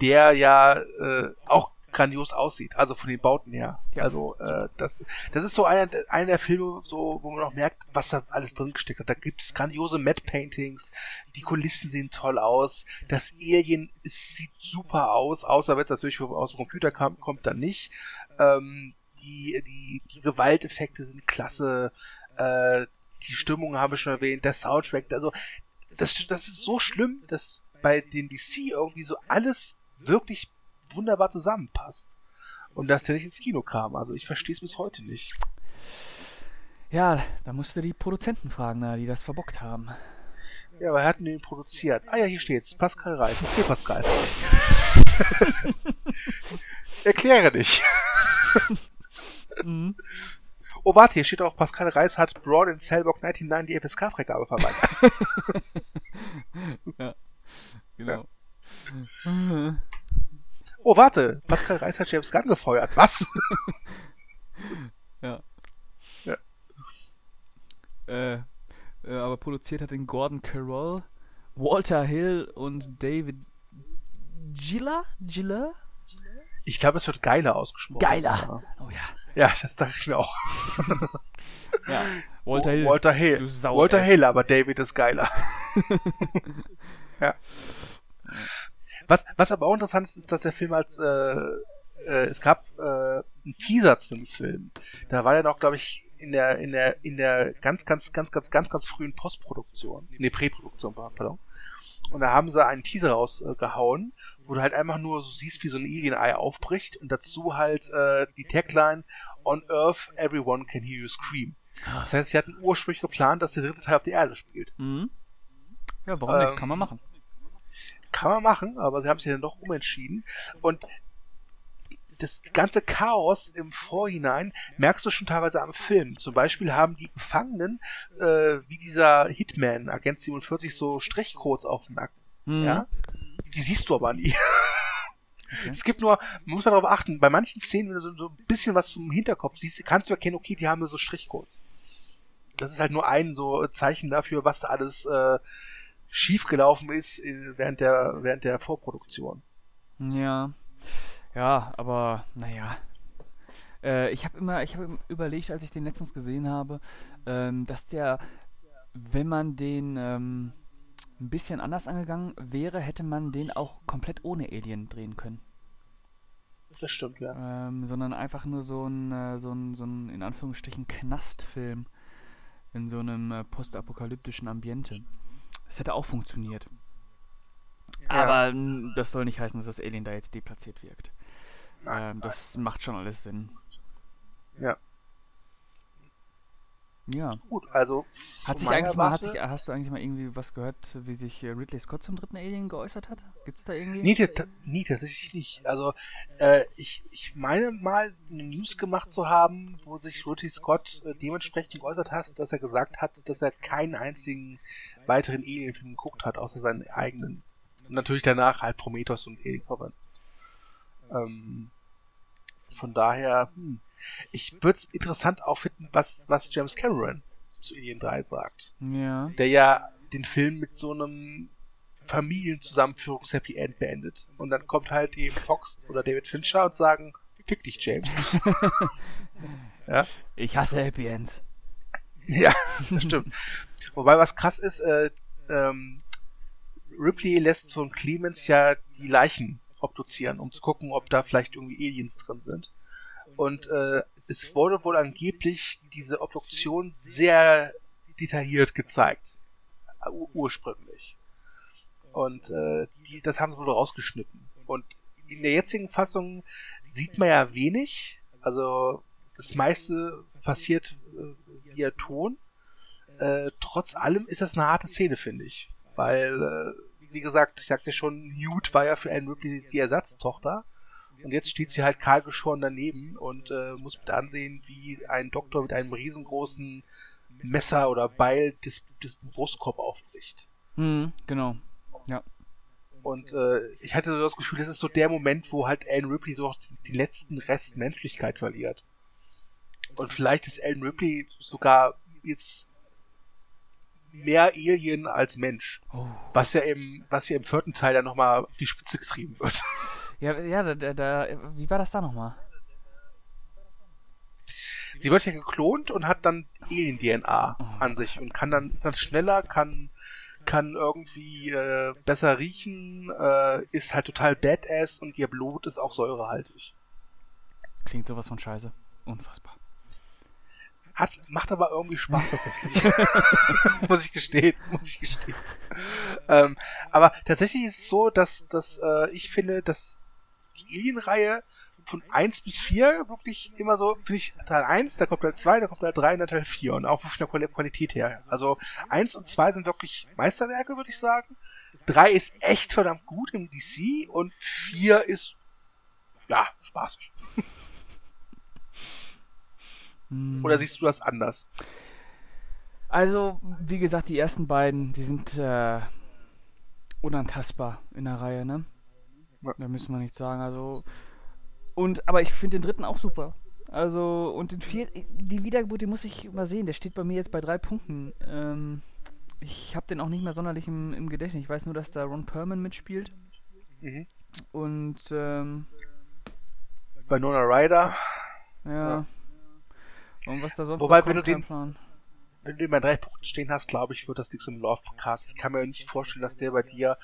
der ja äh, auch grandios aussieht, also von den Bauten her. Ja. Also äh, das, das ist so einer, einer der Filme, so, wo man auch merkt, was da alles drin gesteckt hat. Da gibt's grandiose Matte Paintings, die Kulissen sehen toll aus, das Alien es sieht super aus, außer wenn es natürlich aus dem Computer kam, kommt, dann nicht. Ähm, die, die, die Gewalteffekte sind klasse, äh, die Stimmung habe ich schon erwähnt, der Soundtrack, also das, das ist so schlimm, dass bei den DC irgendwie so alles wirklich wunderbar zusammenpasst. Und dass der nicht ins Kino kam. Also ich verstehe es bis heute nicht. Ja, da musst du die Produzenten fragen, die das verbockt haben. Ja, aber er hat den produziert. Ah ja, hier steht's. Pascal Reis. Okay, Pascal. Erkläre dich. Mhm. Oh, warte, hier steht auch, Pascal Reis hat Braun in Cellblock 99 die FSK-Freigabe verweigert. Genau. Oh, warte, Pascal Reis hat James Gunn gefeuert. Was? Ja. Ja. Äh, äh, aber produziert hat den Gordon Carroll, Walter Hill und David Gilla? Gilla? Ich glaube, es wird geiler ausgesprochen. Geiler. Oh ja. Ja, das dachte ich mir auch. Ja. Walter Hill. Walter Hill. Walter. Hill, aber David ist geiler. ja. Was, was aber auch interessant ist, ist, dass der Film als, äh, äh, es gab äh, einen Teaser zu dem Film. Da war er noch, glaube ich, in der, in der, in der ganz, ganz, ganz, ganz, ganz, ganz frühen Postproduktion. Nee, Präproduktion, pardon. Und da haben sie einen Teaser rausgehauen, wo du halt einfach nur so siehst, wie so ein Alien-Ei aufbricht und dazu halt äh, die Tagline On Earth, everyone can hear you scream. Das heißt, sie hatten ursprünglich geplant, dass der dritte Teil auf der Erde spielt. Mhm. Ja, warum nicht? Ähm, Kann man machen. Kann man machen, aber sie haben sich dann doch umentschieden. Und das ganze Chaos im Vorhinein merkst du schon teilweise am Film. Zum Beispiel haben die Gefangenen, äh, wie dieser Hitman, Agent 47, so Strichcodes auf dem Nacken. Mhm. Ja? Die siehst du aber nie. Es gibt nur, man muss man darauf achten, bei manchen Szenen, wenn du so, so ein bisschen was vom Hinterkopf siehst, kannst du erkennen, okay, die haben nur so Strichcodes. Das ist halt nur ein so Zeichen dafür, was da alles äh, schiefgelaufen ist äh, während der während der Vorproduktion. Ja. Ja, aber naja. Äh, ich habe immer, ich habe überlegt, als ich den letztens gesehen habe, ähm, dass der, wenn man den ähm, ein bisschen anders angegangen wäre, hätte man den auch komplett ohne Alien drehen können. Das stimmt, ja. Ähm, sondern einfach nur so ein, äh, so ein, so ein, in Anführungsstrichen, Knastfilm in so einem äh, postapokalyptischen Ambiente. Das hätte auch funktioniert. Aber n, das soll nicht heißen, dass das Alien da jetzt deplatziert wirkt. Nein, Ähm, das macht schon alles Sinn. Ja. Ja. Gut, also Hat sich eigentlich mal, hat sich, hast du eigentlich mal irgendwie was gehört, wie sich äh, Ridley Scott zum dritten Alien geäußert hat? Gibt's da irgendwie? Nee, nee, tatsächlich nicht. Also, äh, ich, ich meine mal eine News gemacht zu haben, wo sich Ridley Scott äh, dementsprechend geäußert hat, dass er gesagt hat, dass er keinen einzigen weiteren Alien-Film geguckt hat, außer seinen eigenen. Und natürlich danach halt Prometheus und Alien Covenant. Ähm, von daher, hm. Ich würde es interessant auch finden, was, was James Cameron zu Alien 3 sagt Ja. der ja den Film mit so einem Familienzusammenführungs-Happy End beendet. Und dann kommt halt eben Fox oder David Fincher und sagen, fick dich, James. ja, Ich hasse Happy End. ja, das stimmt. Wobei was krass ist, äh, ähm, Ripley lässt von Clemens ja die Leichen obduzieren, um zu gucken, ob da vielleicht irgendwie Aliens drin sind. Und äh, es wurde wohl angeblich diese Obduktion sehr detailliert gezeigt. Ur ursprünglich. Und äh, die, das haben sie wohl rausgeschnitten. Und in der jetzigen Fassung sieht man ja wenig. Also das meiste passiert äh, via Ton. Äh, trotz allem ist das eine harte Szene, finde ich. Weil, äh, wie gesagt, ich sagte schon, Newt war ja für Anne Ripley die Ersatztochter. Und jetzt steht sie halt kahlgeschoren daneben und äh, muss mit ansehen, wie ein Doktor mit einem riesengroßen Messer oder Beil des, des Brustkorb aufbricht. Hm, genau. Ja. Und äh, ich hatte so das Gefühl, das ist so der Moment, wo halt Alan Ripley so die letzten Rest Menschlichkeit verliert. Und vielleicht ist Alan Ripley sogar jetzt mehr Alien als Mensch. Oh. Was ja im, was ja im vierten Teil dann nochmal auf die Spitze getrieben wird. Ja, ja, da, da, wie war das da nochmal? Sie wird ja geklont und hat dann Alien-DNA oh. an sich und kann dann, ist dann schneller, kann, kann irgendwie äh, besser riechen, äh, ist halt total badass und ihr Blut ist auch säurehaltig. Klingt sowas von scheiße. Unfassbar. Hat, macht aber irgendwie Spaß tatsächlich. muss ich gestehen, muss ich gestehen. Ähm, aber tatsächlich ist es so, dass, dass äh, ich finde, dass die Alien-Reihe von 1 bis 4 wirklich immer so, finde ich, Teil 1, da kommt Teil 2, da kommt Teil 3 und dann Teil 4 und auch von der Qualität her. Also 1 und 2 sind wirklich Meisterwerke, würde ich sagen. 3 ist echt verdammt gut im DC und 4 ist, ja, spaßig. Hm. Oder siehst du das anders? Also, wie gesagt, die ersten beiden, die sind äh, unantastbar in der Reihe, ne? Ja. Da müssen wir nichts sagen. Also, und, aber ich finde den dritten auch super. Also, und den vierten, die Wiedergeburt, die muss ich mal sehen. Der steht bei mir jetzt bei drei Punkten. Ähm, ich habe den auch nicht mehr sonderlich im, im, Gedächtnis. Ich weiß nur, dass da Ron Perlman mitspielt. Mhm. Und, ähm, Bei Nona Ryder. Ja. ja. Und was da sonst Wobei, wenn du den, Plan. wenn du den bei drei Punkten stehen hast, glaube ich, wird das nichts im Lovecast. Ich kann mir nicht vorstellen, dass der bei dir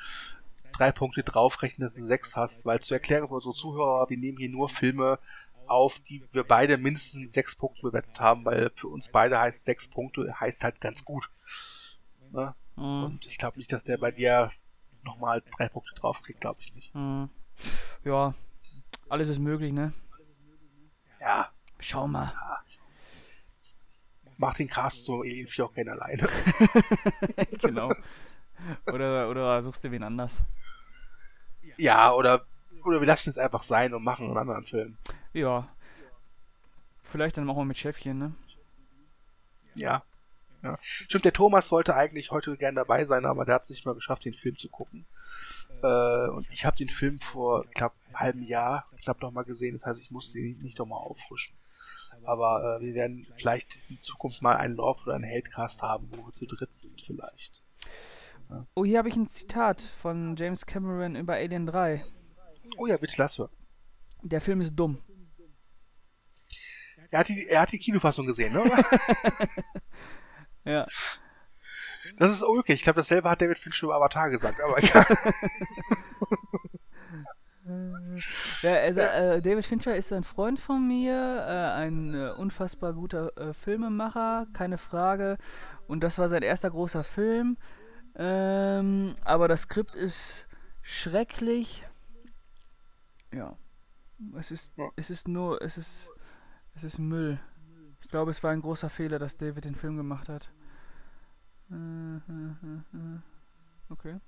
drei Punkte draufrechnen, dass du sechs hast, weil zu erklären für unsere Zuhörer, wir nehmen hier nur Filme auf, die wir beide mindestens sechs Punkte bewertet haben, weil für uns beide heißt sechs Punkte heißt halt ganz gut. Ne? Mhm. Und ich glaube nicht, dass der bei dir nochmal drei Punkte draufkriegt, glaube ich nicht. Mhm. Ja, alles ist möglich, ne? Ja. Schau mal. Ja. Mach den Cast so Alien 4 auch gerne alleine. genau. Oder, oder suchst du wen anders? Ja, oder, oder wir lassen es einfach sein und machen einen anderen Film. Ja. Vielleicht dann machen wir mit Chefchen, ne? Ja. ja. Stimmt, der Thomas wollte eigentlich heute gern dabei sein, aber der hat es nicht mal geschafft, den Film zu gucken. Äh, und ich habe den Film vor knapp einem halben Jahr knapp noch mal gesehen, das heißt, ich musste ihn nicht nochmal auffrischen. Aber äh, wir werden vielleicht in Zukunft mal einen Lauf oder einen Hatecast haben, wo wir zu dritt sind vielleicht. Oh, hier habe ich ein Zitat von James Cameron über Alien 3. Oh ja, bitte lass hören. Der Film ist dumm. Er hat die, er hat die Kinofassung gesehen, ne? ja. Das ist okay. Ich glaube, dasselbe hat David Fincher über Avatar gesagt, aber ja. ja, also, äh, David Fincher ist ein Freund von mir, äh, ein äh, unfassbar guter äh, Filmemacher, keine Frage. Und das war sein erster großer Film. Ähm, aber das Skript ist schrecklich. Ja. Es ist, ja. es ist nur, es ist, es ist Müll. Ich glaube, es war ein großer Fehler, dass David den Film gemacht hat. Okay.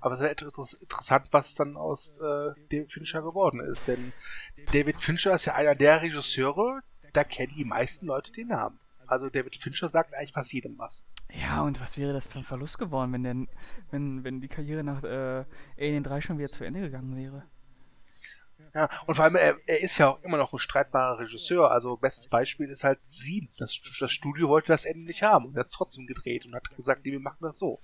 Aber es ist interessant, was dann aus äh, David Fincher geworden ist. Denn David Fincher ist ja einer der Regisseure, da kennen die meisten Leute den Namen. Also David Fincher sagt eigentlich fast jedem was. Ja, und was wäre das für ein Verlust geworden, wenn, denn, wenn, wenn die Karriere nach äh, Alien 3 schon wieder zu Ende gegangen wäre? Ja, und vor allem, er, er ist ja auch immer noch ein streitbarer Regisseur. Also, bestes Beispiel ist halt Sieben. Das, das Studio wollte das Ende nicht haben und hat es trotzdem gedreht und hat gesagt, nee, wir machen das so.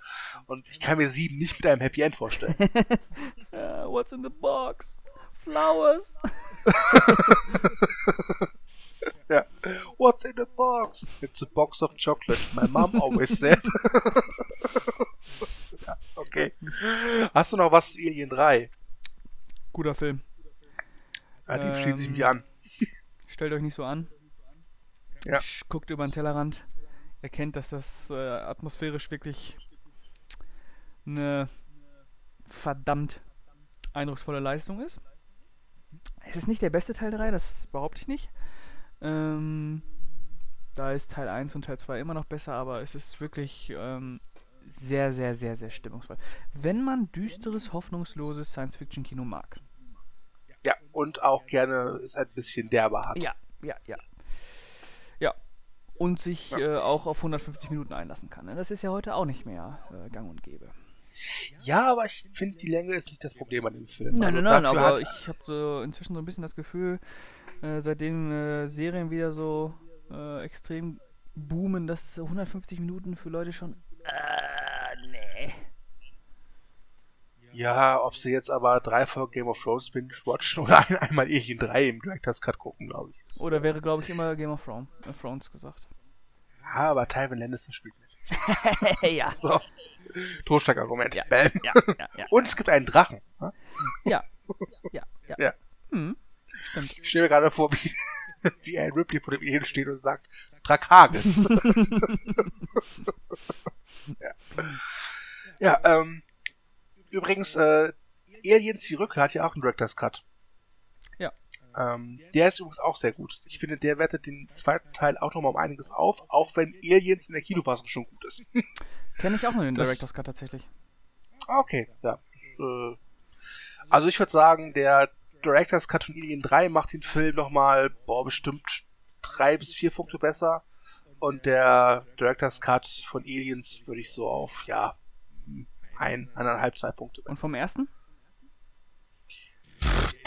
Und ich kann mir Sieben nicht mit einem Happy End vorstellen. uh, what's in the box? Flowers. Ja. What's in the box? It's a box of chocolate. My mom always said. ja, okay. Hast du noch was zu Alien 3? Guter Film. Ja, dem ähm, schließe ich mich an. Stellt euch nicht so an. Ja. Guckt über den Tellerrand. Erkennt, dass das äh, atmosphärisch wirklich eine verdammt eindrucksvolle Leistung ist. Es ist nicht der beste Teil 3, das behaupte ich nicht. Ähm, da ist Teil 1 und Teil 2 immer noch besser, aber es ist wirklich ähm, sehr, sehr, sehr, sehr stimmungsvoll. Wenn man düsteres, hoffnungsloses Science-Fiction-Kino mag. Ja, und auch gerne es ein bisschen derber hat. Ja, ja, ja. Ja. Und sich äh, auch auf 150 Minuten einlassen kann. Ne? Das ist ja heute auch nicht mehr äh, gang und gäbe. Ja, aber ich finde, die Länge ist nicht das Problem an dem Film. Nein, Also nein, nein, aber ich habe so inzwischen so ein bisschen das Gefühl, äh, seitdem äh, Serien wieder so äh, extrem boomen, dass so 150 Minuten für Leute schon. Äh, nee. Ja, ob sie jetzt aber drei Folgen Game of Thrones binge watchen oder ein, einmal Alien 3 im Director's Cut gucken, glaube ich. Oder wäre, glaube ich, immer Game of Thrones, äh, Thrones gesagt. Ja, aber Tywin Lannister spielt mit. ja. So. Totschlagargument. Ja. Bam. Ja, ja, ja. Und es gibt einen Drachen. ne? Ja. Ja, ja. Ja. Hm. Stimmt. Ich stelle mir gerade vor, wie, wie ein Ripley vor dem Alien steht und sagt, Drakaris. ja, ja ähm, übrigens, äh, Aliens die Rückkehr hat ja auch einen Director's Cut. Ja. Ähm, der ist übrigens auch sehr gut. Ich finde, der wertet den zweiten Teil auch nochmal um einiges auf, auch wenn Aliens in der Kinofassung schon gut ist. Kenne ich auch nur den Das- Director's Cut tatsächlich. Ah, Okay, ja. Äh, Also ich würde sagen, der Director's Cut von Alien 3 macht den Film nochmal, boah, bestimmt drei bis vier Punkte besser. Und der Director's Cut von Aliens würde ich so auf, ja, ein, eineinhalb, zwei Punkte Und besser. vom ersten?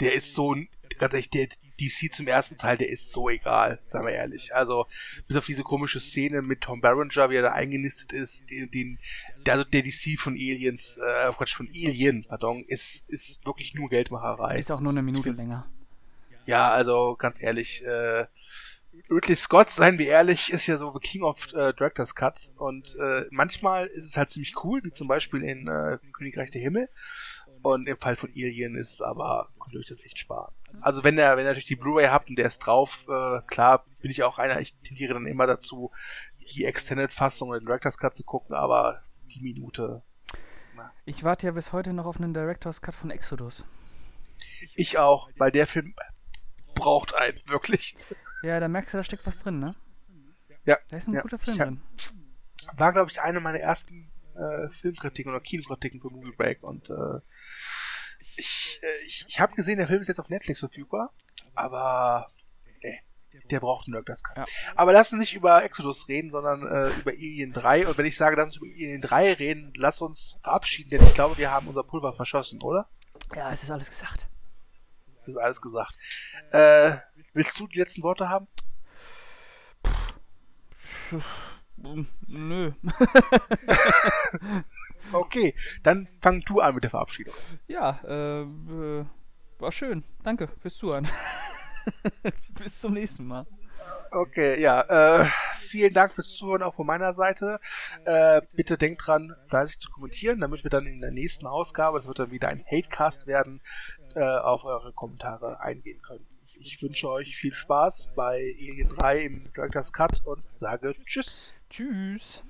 Der ist so, ganz ehrlich, der DC zum ersten Teil, der ist so egal, sagen wir ehrlich. Also, bis auf diese komische Szene mit Tom Berenger, wie er da eingenistet ist, den, den der, also der DC von Aliens, äh, Quatsch, von Alien, pardon, ist, ist wirklich nur Geldmacherei. Ist auch nur eine Minute find- länger. Ja, also ganz ehrlich, äh, Ridley Scott, seien wir ehrlich, ist ja so the King of äh, Director's Cuts und äh, manchmal ist es halt ziemlich cool, wie zum Beispiel in äh, Königreich der Himmel und im Fall von Alien ist es aber, könnt ihr euch das echt sparen. Also wenn ihr, wenn ihr natürlich die Blu-ray habt und der ist drauf, äh, klar bin ich auch einer, ich tendiere dann immer dazu, die Extended-Fassung oder den Director's Cut zu gucken, aber die Minute, Ich warte ja bis heute noch auf einen Director's Cut von Exodus. ich auch, weil der Film braucht einen, wirklich. Ja, da merkst du, da steckt was drin, ne? Ja. Da ist ein ja. guter Film hab- drin. war, glaube ich, eine meiner ersten äh, Filmkritiken oder Kinokritiken für Movie Break und äh, ich, äh, ich, ich habe gesehen, der Film ist jetzt auf Netflix verfügbar, aber nee, der braucht einen Director's Cut. Ja. Aber lass uns nicht über Exodus reden, sondern äh, über Alien 3 und wenn ich sage, lass uns über Alien 3 reden, lass uns verabschieden, denn ich glaube, wir haben unser Pulver verschossen, oder? Ja, es ist alles gesagt. Das ist alles gesagt. Äh, willst du die letzten Worte haben? Hm, Nö. Okay, dann fang du an mit der Verabschiedung. Ja, äh, äh, war schön. Danke fürs Zuhören. Bis zum nächsten Mal. Okay, ja. Äh, vielen Dank fürs Zuhören auch von meiner Seite. Äh, bitte denkt dran, fleißig zu kommentieren, damit wir dann in der nächsten Ausgabe, es wird dann wieder ein Hatecast werden, äh, auf eure Kommentare eingehen können. Ich wünsche euch viel Spaß bei Alien 3 im Director's Cut und sage Tschüss. Tschüss.